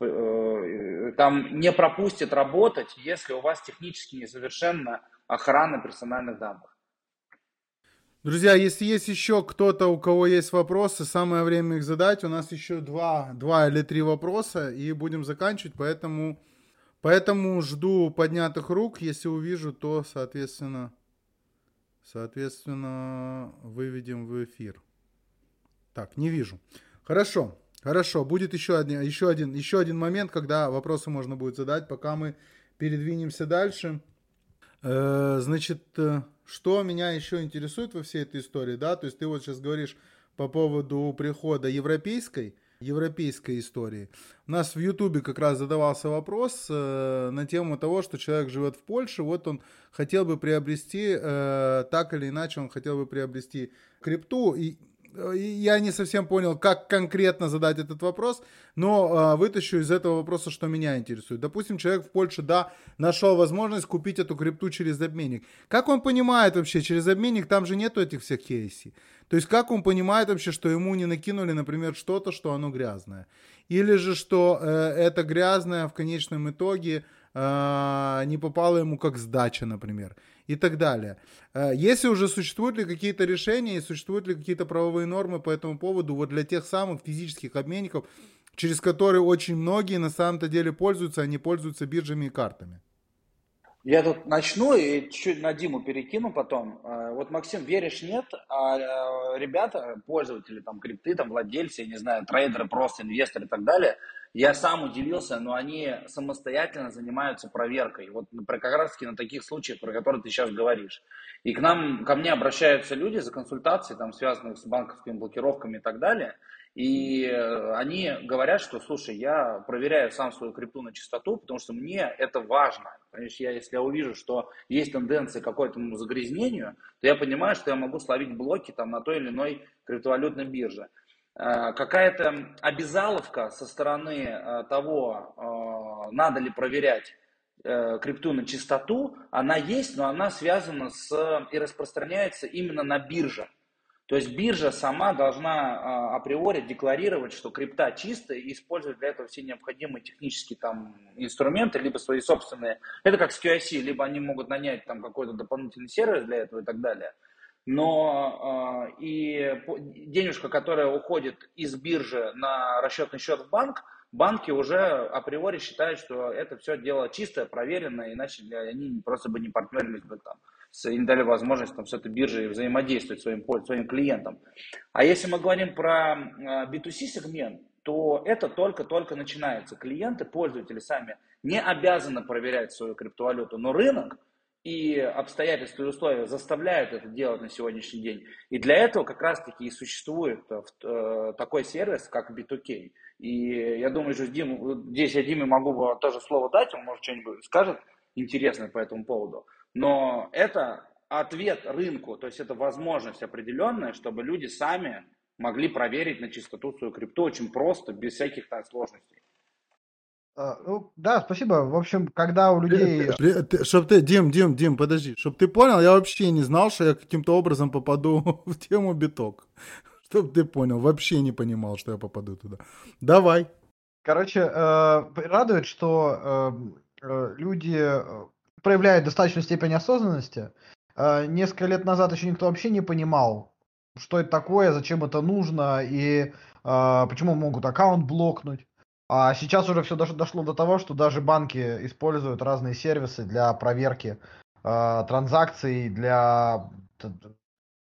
Э, там не пропустит работать, если у вас технически несовершенна охрана персональных данных. Друзья, если есть еще кто-то, у кого есть вопросы, самое время их задать. У нас еще два, два или три вопроса, и будем заканчивать, поэтому, поэтому жду поднятых рук. Если увижу, то, соответственно, соответственно, выведем в эфир. Так, не вижу. Хорошо, хорошо. Будет еще один, еще один, еще один момент, когда вопросы можно будет задать, пока мы передвинемся дальше. Э, значит, э, что меня еще интересует во всей этой истории, да, то есть ты вот сейчас говоришь по поводу прихода европейской, европейской истории. У нас в Ютубе как раз задавался вопрос э, на тему того, что человек живет в Польше, вот он хотел бы приобрести, э, так или иначе он хотел бы приобрести крипту, и я не совсем понял, как конкретно задать этот вопрос, но э, вытащу из этого вопроса, что меня интересует. Допустим, человек в Польше, да, нашел возможность купить эту крипту через обменник. Как он понимает вообще, через обменник там же нету этих всех кейсей? То есть как он понимает вообще, что ему не накинули, например, что-то, что оно грязное? Или же, что э, это грязное в конечном итоге э, не попало ему как сдача, например? И так далее. Э, если уже существуют ли какие-то решения и существуют ли какие-то правовые нормы по этому поводу вот для тех самых физических обменников, через которые очень многие на самом-то деле пользуются, они пользуются биржами и картами? Я тут начну и чуть-чуть на Диму перекину потом. Э, вот, Максим, веришь, нет, а э, ребята, пользователи там крипты, там владельцы, я не знаю, трейдеры, просто инвесторы и так далее – я сам удивился, но они самостоятельно занимаются проверкой. Вот как раз таки на таких случаях, про которые ты сейчас говоришь. И к нам, ко мне обращаются люди за консультацией, там, связанных с банковскими блокировками и так далее. И э, они говорят, что, слушай, я проверяю сам свою крипту на чистоту, потому что мне это важно. Понимаешь, я, если я увижу, что есть тенденция к какому-то загрязнению, то я понимаю, что я могу словить блоки там, на той или иной криптовалютной бирже. Э, какая-то обязаловка со стороны э, того, надо ли проверять крипту на чистоту, она есть, но она связана с и распространяется именно на бирже. То есть биржа сама должна а, априори декларировать, что крипта чистая и использовать для этого все необходимые технические там инструменты, либо свои собственные. Это как с QIC, либо они могут нанять там какой-то дополнительный сервис для этого и так далее. Но э, и денежка, которая уходит из биржи на расчетный счет в банк, банки уже априори считают, что это все дело чистое, проверенное, иначе они просто бы не партнерились бы там им дали возможность там, с этой биржей взаимодействовать своим, своим клиентам. А если мы говорим про B2C сегмент, то это только-только начинается. Клиенты, пользователи сами не обязаны проверять свою криптовалюту, но рынок и обстоятельства и условия заставляют это делать на сегодняшний день. И для этого как раз-таки и существует э, э, такой сервис, как B2K. И я думаю, что Дим, здесь я Диме могу тоже слово дать, он может что-нибудь скажет интересное по этому поводу. Но это ответ рынку, то есть это возможность определенная, чтобы люди сами могли проверить на чистоту свою крипту очень просто, без всяких там сложностей. А, ну, да, спасибо. В общем, когда у людей... Чтоб ты, Дим, Дим, Дим, подожди. Чтоб ты понял, я вообще не знал, что я каким-то образом попаду в тему биток. Чтоб ты понял, вообще не понимал, что я попаду туда. Давай. Короче, э, радует, что э, э, люди проявляет достаточную степень осознанности. А, несколько лет назад еще никто вообще не понимал, что это такое, зачем это нужно и а, почему могут аккаунт блокнуть. А сейчас уже все дошло до того, что даже банки используют разные сервисы для проверки э, транзакций, для,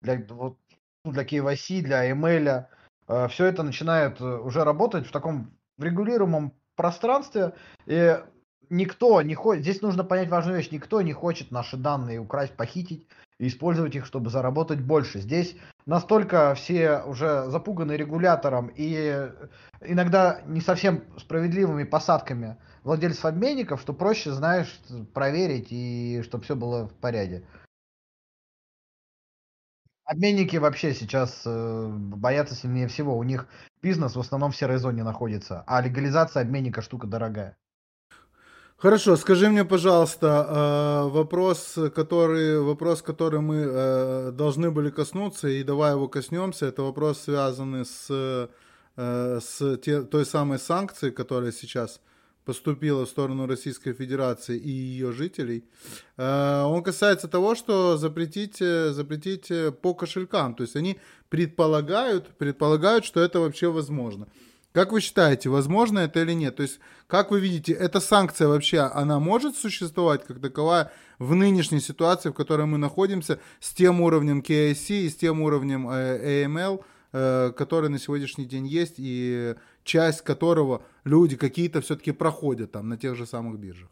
для, вот, ну, для KYC, для email. Э, все это начинает уже работать в таком регулируемом пространстве. И никто не хочет, здесь нужно понять важную вещь, никто не хочет наши данные украсть, похитить и использовать их, чтобы заработать больше. Здесь настолько все уже запуганы регулятором и иногда не совсем справедливыми посадками владельцев обменников, что проще, знаешь, проверить и чтобы все было в порядке. Обменники вообще сейчас э, боятся сильнее всего. У них бизнес в основном в серой зоне находится, а легализация обменника штука дорогая. Хорошо, скажи мне, пожалуйста, э, вопрос, который, вопрос, который мы э, должны были коснуться, и давай его коснемся, это вопрос, связанный с, э, с те, той самой санкцией, которая сейчас поступила в сторону Российской Федерации и ее жителей. Он касается того, что запретить, запретить по кошелькам. То есть они предполагают, предполагают, что это вообще возможно. Как вы считаете, возможно это или нет? То есть, как вы видите, эта санкция вообще, она может существовать как таковая в нынешней ситуации, в которой мы находимся, с тем уровнем KIC и с тем уровнем э, AML, э, который на сегодняшний день есть, и часть которого люди какие-то все-таки проходят там на тех же самых биржах?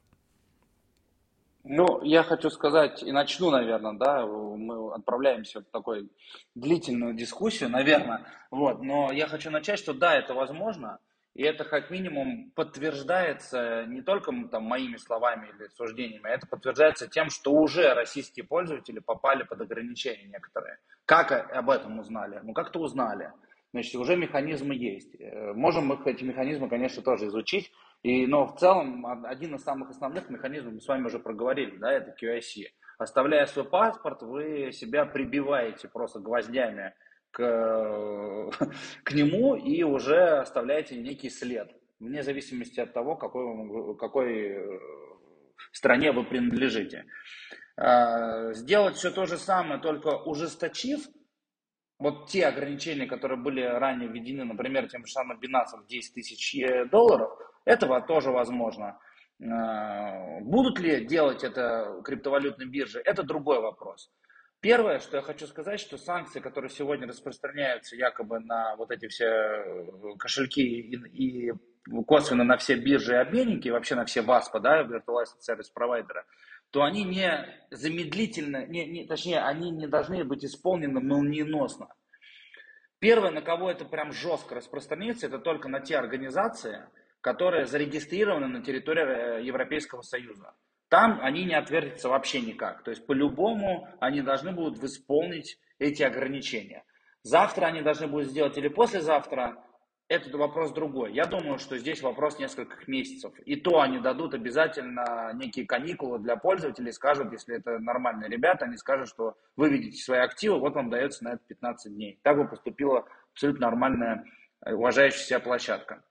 Ну, я хочу сказать, и начну, наверное, да, мы отправляемся в такую длительную дискуссию, наверное, вот, но я хочу начать, что да, это возможно, и это как минимум подтверждается не только там, моими словами или суждениями, это подтверждается тем, что уже российские пользователи попали под ограничения некоторые. Как об этом узнали? Ну, как-то узнали. Значит, уже механизмы есть. Э, можем мы эти механизмы, конечно, тоже изучить, и, но в целом один из самых основных механизмов, мы с вами уже проговорили, да, это QIC. Оставляя свой паспорт, вы себя прибиваете просто гвоздями к, к нему и уже оставляете некий след, вне зависимости от того, какой, какой э, стране вы принадлежите. А, сделать все то же самое, только ужесточив вот те ограничения, которые были ранее введены, например, тем же самым Binance 10 тысяч э, долларов, этого тоже возможно. Э, будут ли делать это криптовалютные биржи, это другой вопрос. Первое, что я хочу сказать, что санкции, которые сегодня распространяются якобы на вот эти все э, кошельки и, и косвенно на все биржи и обменники, вообще на все ВАСПа, да, Virtualized Service Provider, то они не замедлительно, не, не, точнее, они не должны быть исполнены молниеносно. Первое, на кого это прям жестко распространится, это только на те организации, которые зарегистрированы на территории э, Европейского Союза. Там они не отвертятся вообще никак. То есть по-любому они должны будут исполнить эти ограничения. Завтра они должны будут сделать или послезавтра это вопрос другой. Я думаю, что здесь вопрос нескольких месяцев. И то они дадут обязательно некие каникулы для пользователей, скажут, если это нормальные ребята, они скажут, что вы видите свои активы, вот вам дается на это 15 дней. Так бы поступила абсолютно нормальная, э, уважающая себя площадка.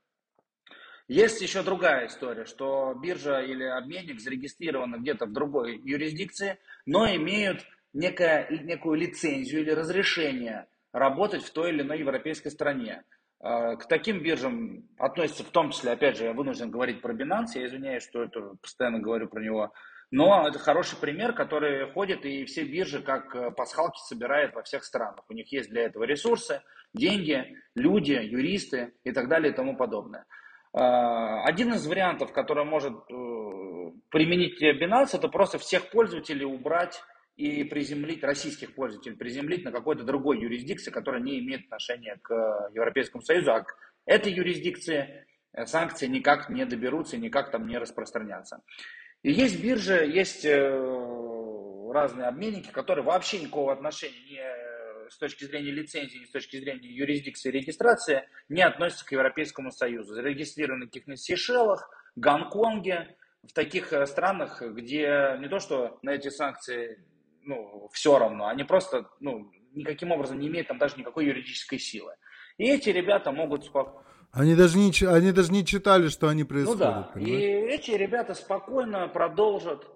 Есть еще другая история, что биржа или обменник зарегистрированы где-то в другой юрисдикции, но имеют некое, некую лицензию или разрешение работать в той или иной европейской стране. А, к таким биржам относятся в том числе, опять же, я вынужден говорить про Binance, я извиняюсь, что это постоянно говорю про него, но это хороший пример, который ходит и все биржи как э, пасхалки собирает во всех странах. У них есть для этого ресурсы, деньги, люди, юристы и так далее и тому подобное. А, один из вариантов, который может э, применить Binance, это просто всех пользователей убрать и приземлить, российских пользователей приземлить на какой-то другой юрисдикции, которая не имеет отношения к Европейскому Союзу, а к этой юрисдикции э, санкции никак не доберутся никак там не распространятся. И есть биржи, есть э, разные обменники, которые вообще никакого отношения не э, с точки зрения лицензии, ни с точки зрения юрисдикции и регистрации не относятся к Европейскому Союзу. Зарегистрированы каких-нибудь Сейшелах, Гонконге, в таких странах, где не то, что на эти санкции ну, все равно. Они просто, ну, никаким образом не имеют там даже никакой юридической силы. И эти ребята могут спокойно... Они даже, не, они даже не читали, что они происходят. Ну да, понимаешь? и эти ребята спокойно продолжат э,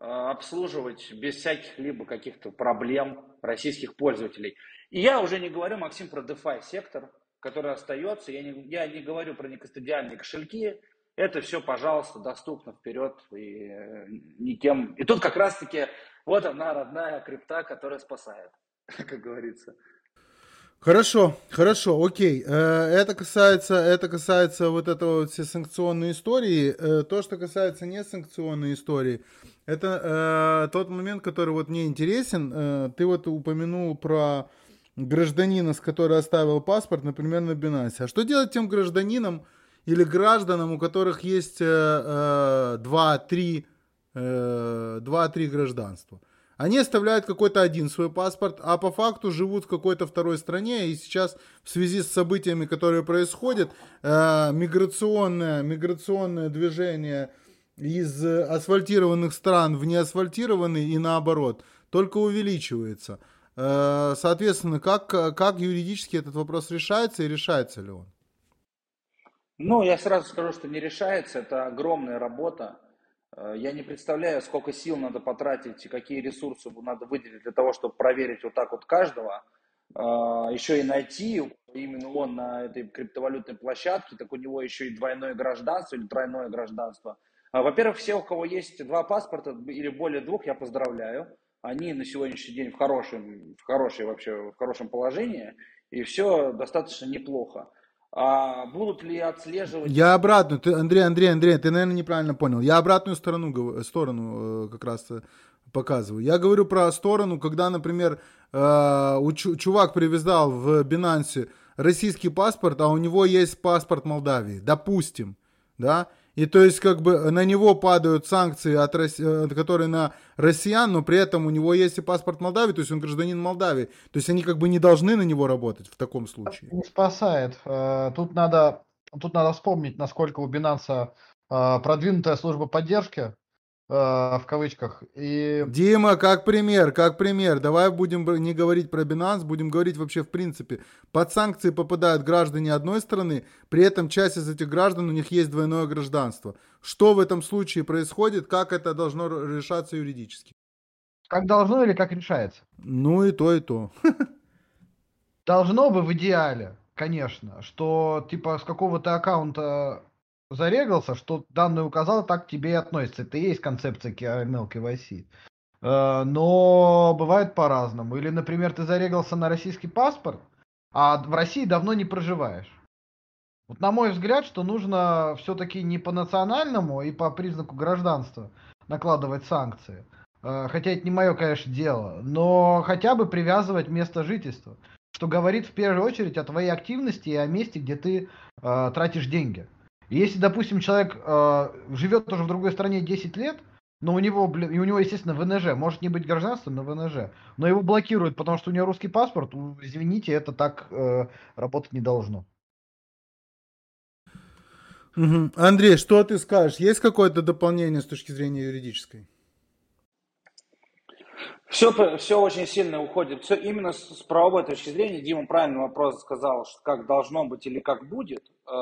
обслуживать без всяких либо каких-то проблем российских пользователей. И я уже не говорю, Максим, про DeFi сектор, который остается. Я не, я не говорю про некостадиальные кошельки. Это все, пожалуйста, доступно вперед и э, никем. И тут как раз-таки вот она, родная крипта, которая спасает, как говорится. Хорошо, хорошо, окей. Э, это касается, это касается вот этого вот все санкционной истории. Э, то, что касается несанкционной истории, это э, тот момент, который вот мне интересен. Э, ты вот упомянул про гражданина, с который оставил паспорт, например, на Binance. А что делать тем гражданинам или гражданам, у которых есть э, 2-3 э, 2-3 гражданства. Они оставляют какой-то один свой паспорт, а по факту живут в какой-то второй стране. И сейчас в связи с событиями, которые происходят, э, миграционное, миграционное движение из асфальтированных стран в неасфальтированные и наоборот только увеличивается. Э, соответственно, как, как юридически этот вопрос решается и решается ли он? Ну, я сразу скажу, что не решается. Это огромная работа Э, я не представляю, сколько сил надо потратить и какие ресурсы надо выделить для того, чтобы проверить вот так вот каждого. Э, еще и найти именно он на этой криптовалютной площадке, так у него еще и двойное гражданство или тройное гражданство. Э, во-первых, все, у кого есть два паспорта или более двух, я поздравляю. Они на сегодняшний день в хорошем, в хорошей вообще, в хорошем положении, и все достаточно неплохо. А будут ли отслеживать... Я обратно, ты, Андрей, Андрей, Андрей, ты, наверное, неправильно понял. Я обратную сторону, сторону э, как раз э, показываю. Я говорю про сторону, когда, например, э, чувак привязал в Binance российский паспорт, а у него есть паспорт Молдавии, допустим, да, и то есть как бы на него падают санкции, от, э, которые на россиян, но при этом у него есть и паспорт Молдавии, то есть он гражданин Молдавии. То есть они как бы не должны на него работать в таком случае. Не спасает. Э, тут надо, тут надо вспомнить, насколько у Binance э, продвинутая служба поддержки в кавычках. И... Дима, как пример, как пример. Давай будем не говорить про Binance, будем говорить вообще в принципе. Под санкции попадают граждане одной страны, при этом часть из этих граждан у них есть двойное гражданство. Что в этом случае происходит, как это должно решаться юридически? Как должно или как решается? Ну и то, и то. Должно бы в идеале, конечно, что типа с какого-то аккаунта зарегался, что данные указал, так к тебе и относится. Это и есть концепция KML KYC. Э, но бывает по-разному. Или, например, ты зарегался на российский паспорт, а в России давно не проживаешь. Вот на мой взгляд, что нужно все-таки не по национальному и по признаку гражданства накладывать санкции. Э, хотя это не мое, конечно, дело. Но хотя бы привязывать место жительства. Что говорит в первую очередь о твоей активности и о месте, где ты э, тратишь деньги. Если, допустим, человек э, живет тоже в другой стране 10 лет, но у него, блин, и у него, естественно, ВНЖ, может не быть гражданства, но ВНЖ, но его блокируют, потому что у него русский паспорт, извините, это так э, работать не должно. Андрей, что ты скажешь? Есть какое-то дополнение с точки зрения юридической? Все, все очень сильно уходит. Все именно с, с правовой точки зрения. Дима правильный вопрос сказал, что как должно быть или как будет. Э,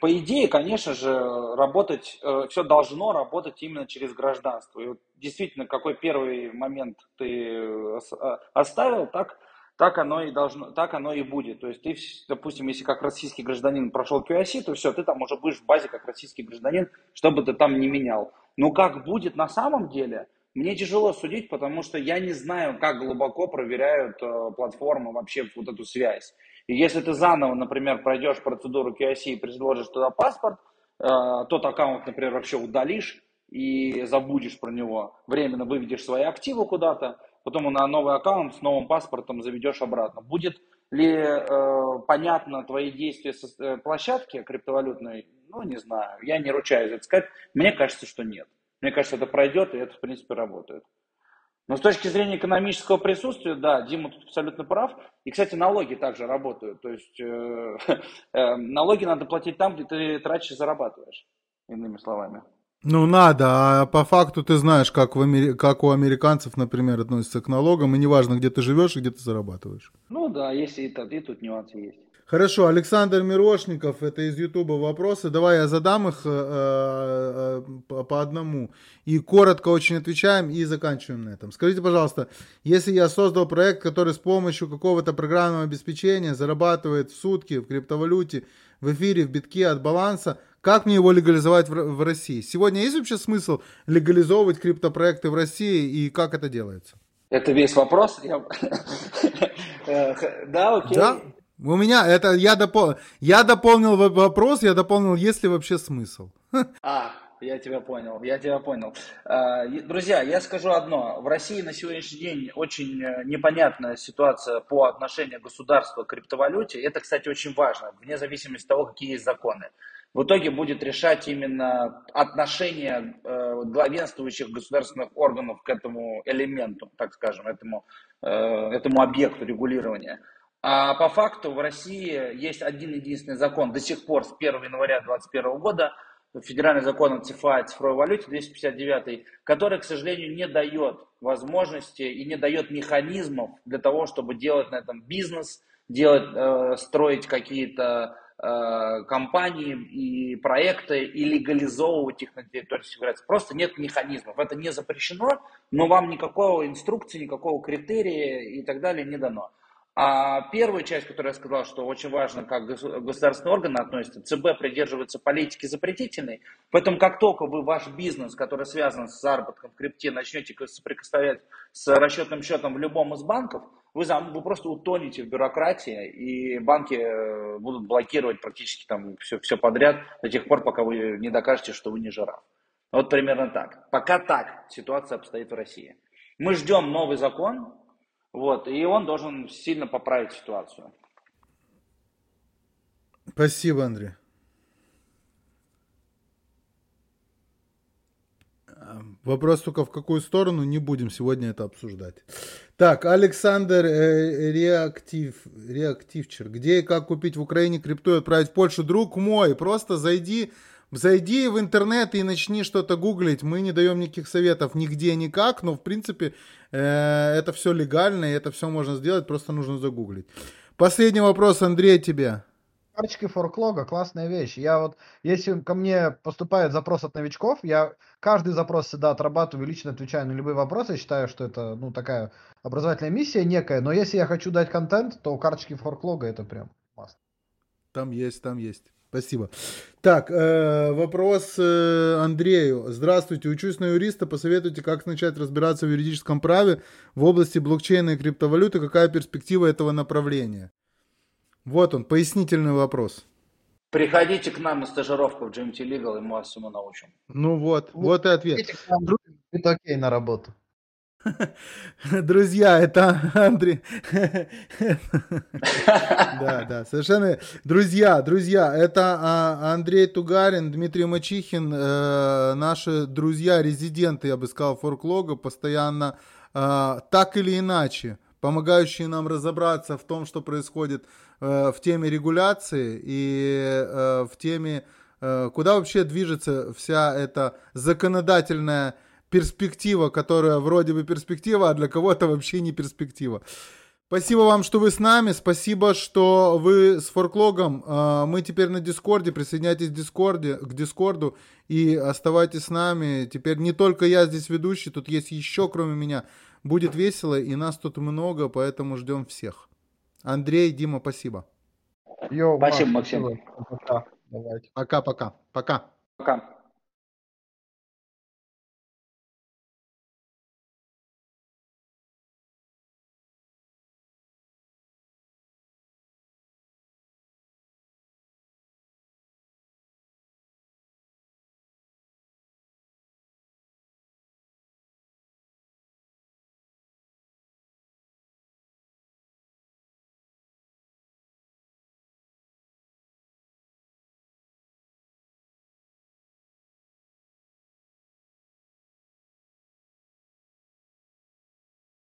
по идее, конечно же, работать, э, все должно работать именно через гражданство. И вот действительно, какой первый момент ты э, оставил, так, так оно и должно, так оно и будет. То есть ты, допустим, если как российский гражданин прошел QIC, то все, ты там уже будешь в базе как российский гражданин, что бы ты там не менял. Но как будет на самом деле – мне тяжело судить, потому что я не знаю, как глубоко проверяют э, платформы вообще вот эту связь. И если ты заново, например, пройдешь процедуру KYC и предложишь туда паспорт, э, тот аккаунт, например, вообще удалишь и забудешь про него, временно выведешь свои активы куда-то, потом на новый аккаунт с новым паспортом заведешь обратно. Будет ли э, понятно твои действия со э, площадки криптовалютной? Ну, не знаю. Я не ручаюсь это сказать. Мне кажется, что нет. Мне кажется, это пройдет, и это, в принципе, работает. Но с точки зрения экономического присутствия, да, Дима тут абсолютно прав. И, кстати, налоги также работают. То есть э, э, налоги надо платить там, где ты тратишь и зарабатываешь, иными словами. Ну, надо, а по факту ты знаешь, как, в Амери... как у американцев, например, относятся к налогам, и неважно, где ты живешь и где ты зарабатываешь. Ну да, есть и, и тут нюансы есть. Хорошо, Александр Мирошников, это из Ютуба вопросы. Давай я задам их э, э, по, по одному. И коротко очень отвечаем и заканчиваем на этом. Скажите, пожалуйста, если я создал проект, который с помощью какого-то программного обеспечения зарабатывает в сутки в криптовалюте, в эфире, в битке от баланса, как мне его легализовать в, в России? Сегодня есть вообще смысл легализовывать криптопроекты в России и как это делается? Это весь вопрос? Э, да, окей. Да? У меня это я допол я дополнил вопрос, я дополнил, есть ли вообще смысл. А, я тебя понял, я тебя понял. А, друзья, я скажу одно. В России на сегодняшний день очень э, непонятная ситуация по отношению государства к криптовалюте. Это, кстати, очень важно, вне зависимости от того, какие есть законы. В итоге будет решать именно отношение э, главенствующих государственных органов к этому элементу, так скажем, этому, э, этому объекту регулирования. А по факту в России есть один единственный закон до сих пор с 1 января 2021 года, федеральный закон о цифровой, цифровой валюте 259, который, к сожалению, не дает возможности и не дает механизмов для того, чтобы делать на этом бизнес, делать, э, строить какие-то э, компании и проекты и легализовывать их на территории Федерации. Просто нет механизмов. Это не запрещено, но вам никакого инструкции, никакого критерия и так далее не дано. А первую часть, которую я сказал, что очень важно, как государственные органы относятся, ЦБ придерживается политики запретительной, поэтому как только вы ваш бизнес, который связан с заработком в крипте, начнете соприкосновлять с расчетным счетом в любом из банков, вы, вы просто утонете в бюрократии, и банки э, будут блокировать практически там все, все подряд до тех пор, пока вы не докажете, что вы не жираф. Вот примерно так. Пока так ситуация обстоит в России. Мы ждем новый закон, вот, и он должен сильно поправить ситуацию. Спасибо, Андрей. Вопрос только в какую сторону, не будем сегодня это обсуждать. Так, Александр э, Реактив, Реактивчер. Где и как купить в Украине крипту и отправить в Польшу? Друг мой, просто зайди Зайди в интернет и начни что-то гуглить. Мы не даем никаких советов нигде, никак, но в принципе это все легально, и это все можно сделать, просто нужно загуглить. Последний вопрос, Андрей, тебе. Карточки форклога классная вещь. Я вот, если ко мне поступает запрос от новичков, я каждый запрос всегда отрабатываю, лично отвечаю на любые вопросы. Я считаю, что это, ну, такая образовательная миссия некая. Но если я хочу дать контент, то карточки форклога это прям маст. Там есть, там есть. Спасибо. Так, э, вопрос э, Андрею. Здравствуйте, учусь на юриста. Посоветуйте, как начать разбираться в юридическом праве в области блокчейна и криптовалюты. Какая перспектива этого направления? Вот он, пояснительный вопрос. Приходите к нам на стажировку в GMT Legal, и мы вас всему научим. Ну вот, вот, вот и ответ. Приходите к нам, это окей на работу. Друзья, это Андрей. Да, да, совершенно. Друзья, друзья, это а, Андрей Тугарин, Дмитрий Мачихин, э, наши друзья, резиденты, я бы сказал, форклога, постоянно э, так или иначе помогающие нам разобраться в том, что происходит э, в теме регуляции и в теме куда вообще движется вся эта законодательная перспектива, которая вроде бы перспектива, а для кого-то вообще не перспектива. Спасибо вам, что вы с нами. Спасибо, что вы с ForkLog ом. Э, мы теперь на Дискорде. Присоединяйтесь к, Дискорде, к Дискорду и оставайтесь с нами. Теперь не только я здесь ведущий, тут есть еще, кроме меня. Будет весело, и нас тут много, поэтому ждем всех. Андрей, Дима, спасибо. Йо, спасибо, Максим. Пока-пока. Пока. Пока.